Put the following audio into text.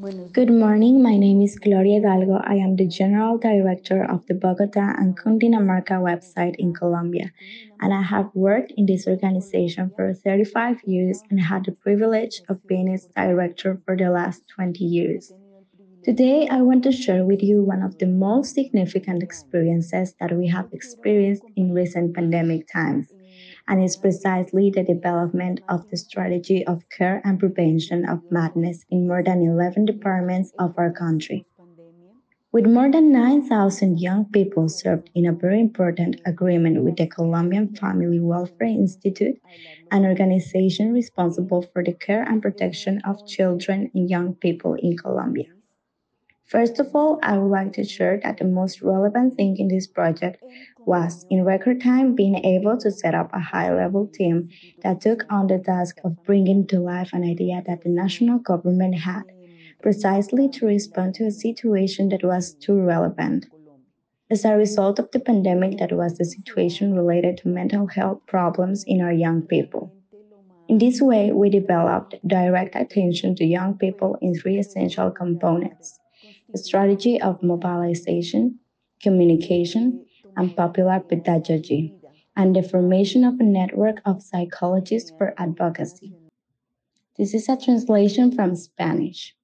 Good morning. My name is Gloria Hidalgo. I am the General Director of the Bogota and Cundinamarca website in Colombia, and I have worked in this organization for 35 years and had the privilege of being its director for the last 20 years. Today, I want to share with you one of the most significant experiences that we have experienced in recent pandemic times and is precisely the development of the strategy of care and prevention of madness in more than 11 departments of our country. With more than 9,000 young people served in a very important agreement with the Colombian Family Welfare Institute, an organization responsible for the care and protection of children and young people in Colombia. First of all, I would like to share that the most relevant thing in this project was, in record time, being able to set up a high level team that took on the task of bringing to life an idea that the national government had, precisely to respond to a situation that was too relevant. As a result of the pandemic, that was the situation related to mental health problems in our young people. In this way, we developed direct attention to young people in three essential components a strategy of mobilization, communication, and popular pedagogy, and the formation of a network of psychologists for advocacy. This is a translation from Spanish.